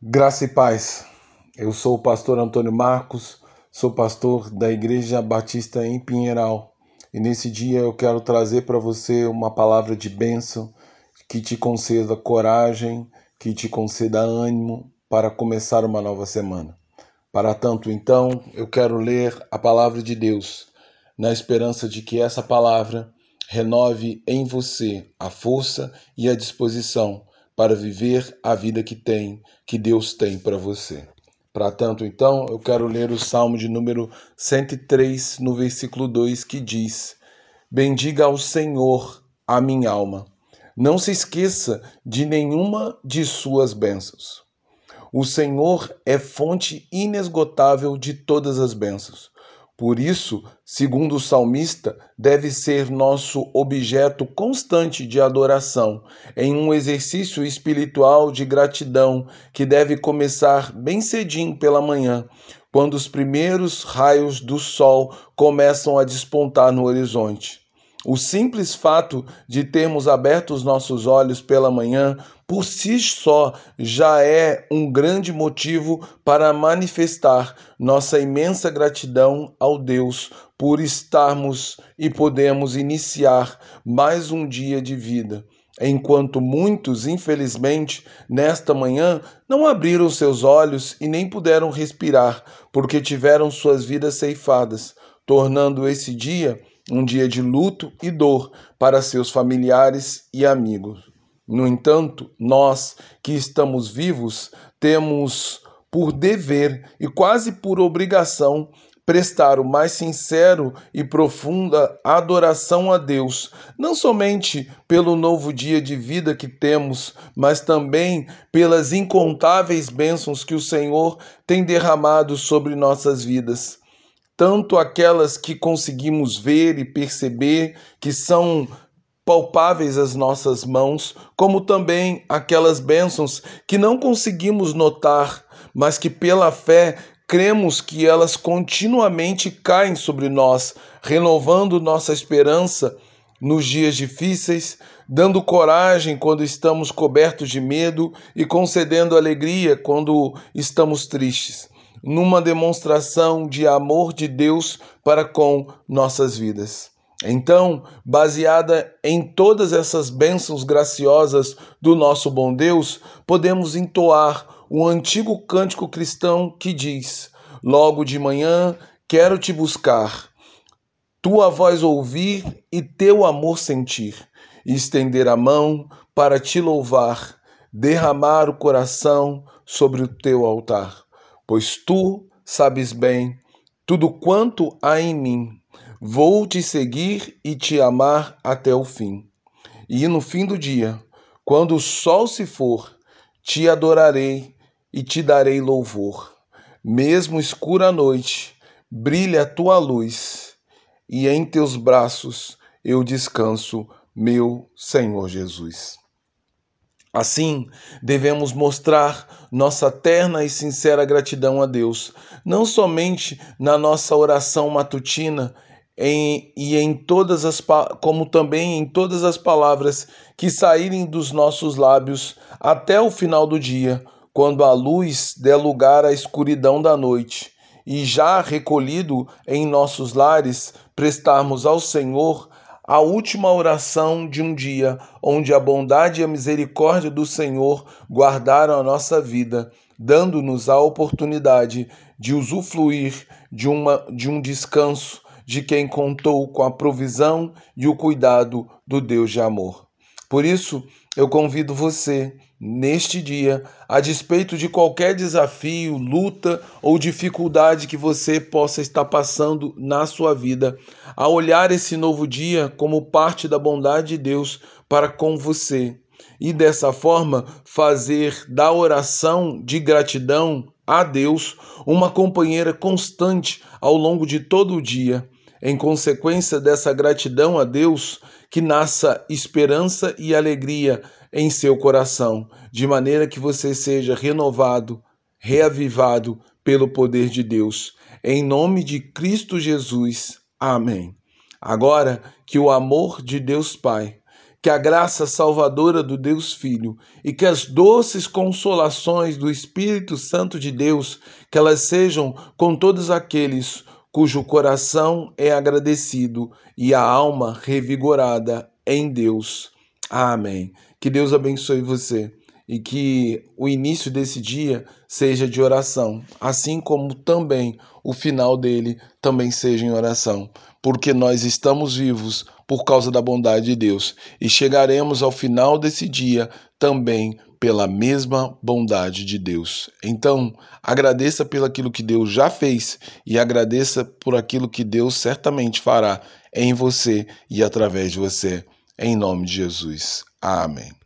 Graça e paz. Eu sou o pastor Antônio Marcos, sou pastor da Igreja Batista em Pinheiral. E nesse dia eu quero trazer para você uma palavra de bênção que te conceda coragem, que te conceda ânimo para começar uma nova semana. Para tanto, então, eu quero ler a palavra de Deus, na esperança de que essa palavra renove em você a força e a disposição para viver a vida que tem, que Deus tem para você. Para tanto, então, eu quero ler o Salmo de número 103, no versículo 2, que diz: Bendiga ao Senhor a minha alma. Não se esqueça de nenhuma de suas bênçãos. O Senhor é fonte inesgotável de todas as bênçãos. Por isso, segundo o salmista, deve ser nosso objeto constante de adoração, em um exercício espiritual de gratidão que deve começar bem cedinho pela manhã, quando os primeiros raios do sol começam a despontar no horizonte. O simples fato de termos aberto os nossos olhos pela manhã, por si só, já é um grande motivo para manifestar nossa imensa gratidão ao Deus por estarmos e podemos iniciar mais um dia de vida. Enquanto muitos, infelizmente, nesta manhã não abriram seus olhos e nem puderam respirar, porque tiveram suas vidas ceifadas, tornando esse dia um dia de luto e dor para seus familiares e amigos. No entanto, nós que estamos vivos temos por dever e quase por obrigação prestar o mais sincero e profunda adoração a Deus, não somente pelo novo dia de vida que temos, mas também pelas incontáveis bênçãos que o Senhor tem derramado sobre nossas vidas tanto aquelas que conseguimos ver e perceber que são palpáveis às nossas mãos, como também aquelas bênçãos que não conseguimos notar, mas que pela fé cremos que elas continuamente caem sobre nós, renovando nossa esperança nos dias difíceis, dando coragem quando estamos cobertos de medo e concedendo alegria quando estamos tristes numa demonstração de amor de Deus para com nossas vidas. Então, baseada em todas essas bênçãos graciosas do nosso bom Deus, podemos entoar o antigo cântico cristão que diz: Logo de manhã quero te buscar, tua voz ouvir e teu amor sentir, estender a mão para te louvar, derramar o coração sobre o teu altar pois tu sabes bem tudo quanto há em mim. Vou te seguir e te amar até o fim. E no fim do dia, quando o sol se for, te adorarei e te darei louvor. Mesmo escura noite, brilha a tua luz, e em teus braços eu descanso, meu Senhor Jesus. Assim, devemos mostrar nossa terna e sincera gratidão a Deus, não somente na nossa oração matutina, em, e em todas as como também em todas as palavras que saírem dos nossos lábios até o final do dia, quando a luz der lugar à escuridão da noite, e já recolhido em nossos lares, prestarmos ao Senhor a última oração de um dia onde a bondade e a misericórdia do Senhor guardaram a nossa vida, dando-nos a oportunidade de usufruir de, uma, de um descanso de quem contou com a provisão e o cuidado do Deus de amor. Por isso, eu convido você, neste dia, a despeito de qualquer desafio, luta ou dificuldade que você possa estar passando na sua vida, a olhar esse novo dia como parte da bondade de Deus para com você e dessa forma fazer da oração de gratidão a Deus uma companheira constante ao longo de todo o dia. Em consequência dessa gratidão a Deus, que nasça esperança e alegria em seu coração, de maneira que você seja renovado, reavivado pelo poder de Deus. Em nome de Cristo Jesus. Amém. Agora que o amor de Deus Pai, que a graça salvadora do Deus Filho e que as doces consolações do Espírito Santo de Deus, que elas sejam com todos aqueles cujo coração é agradecido e a alma revigorada em Deus. Amém. Que Deus abençoe você e que o início desse dia seja de oração, assim como também o final dele também seja em oração, porque nós estamos vivos por causa da bondade de Deus e chegaremos ao final desse dia também pela mesma bondade de Deus. Então, agradeça pelo aquilo que Deus já fez e agradeça por aquilo que Deus certamente fará em você e através de você. Em nome de Jesus. Amém.